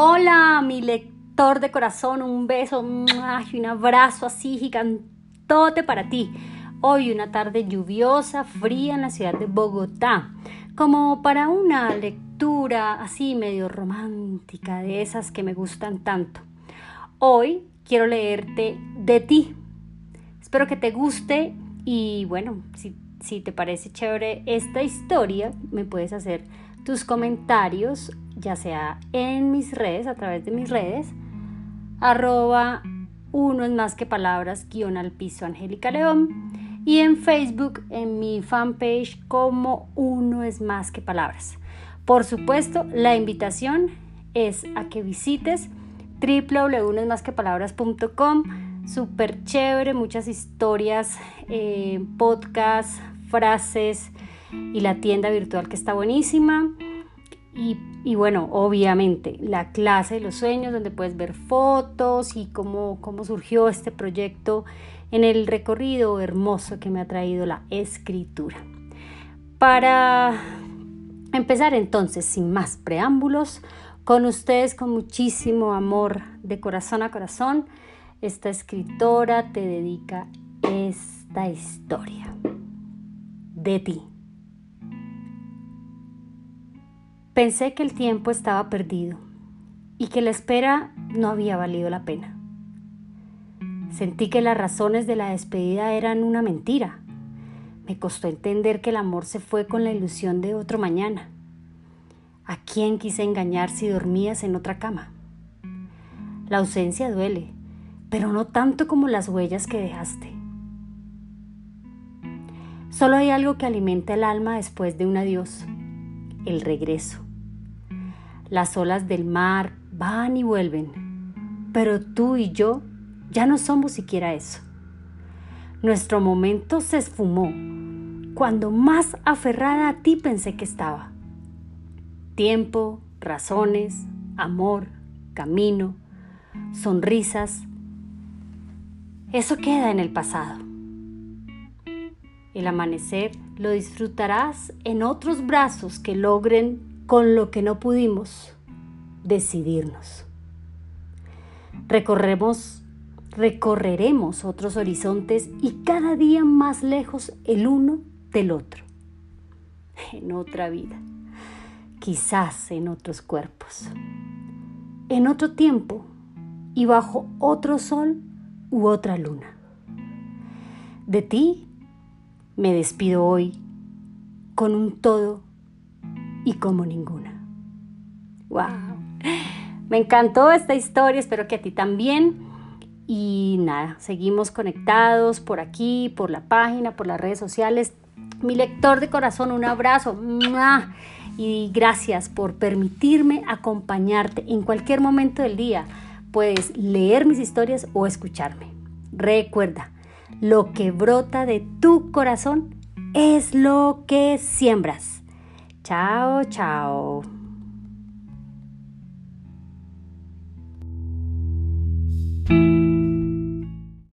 Hola, mi lector de corazón, un beso y un abrazo así gigantote para ti. Hoy una tarde lluviosa, fría en la ciudad de Bogotá, como para una lectura así medio romántica, de esas que me gustan tanto. Hoy quiero leerte de ti. Espero que te guste y bueno, si, si te parece chévere esta historia, me puedes hacer tus comentarios, ya sea en mis redes, a través de mis redes, arroba uno es más que palabras, guion al piso Angélica León, y en Facebook, en mi fanpage, como uno es más que palabras. Por supuesto, la invitación es a que visites www.unoesmasquepalabras.com, súper chévere, muchas historias, eh, podcasts, frases, y la tienda virtual que está buenísima. Y, bueno, obviamente la clase de los sueños donde puedes ver fotos y cómo, cómo surgió este proyecto en el recorrido hermoso que me ha traído la escritura. Para empezar entonces, sin más preámbulos, con ustedes con muchísimo amor de corazón a corazón, esta escritora te dedica esta historia de ti. Pensé que el tiempo estaba perdido y que la espera no había valido la pena. Sentí que las razones de la despedida eran una mentira. Me costó entender que el amor se fue con la ilusión de otro mañana. ¿A quién quise engañar si dormías en otra cama? La ausencia duele, pero no tanto como las huellas que dejaste. Solo hay algo que alimenta el alma después de un adiós, el regreso. Las olas del mar van y vuelven, pero tú y yo ya no somos siquiera eso. Nuestro momento se esfumó cuando más aferrada a ti pensé que estaba. Tiempo, razones, amor, camino, sonrisas, eso queda en el pasado. El amanecer lo disfrutarás en otros brazos que logren con lo que no pudimos decidirnos. Recorremos, recorreremos otros horizontes y cada día más lejos el uno del otro. En otra vida, quizás en otros cuerpos, en otro tiempo y bajo otro sol u otra luna. De ti me despido hoy con un todo y como ninguna. ¡Wow! Me encantó esta historia, espero que a ti también. Y nada, seguimos conectados por aquí, por la página, por las redes sociales. Mi lector de corazón, un abrazo. Y gracias por permitirme acompañarte en cualquier momento del día. Puedes leer mis historias o escucharme. Recuerda, lo que brota de tu corazón es lo que siembras. Chao, chao.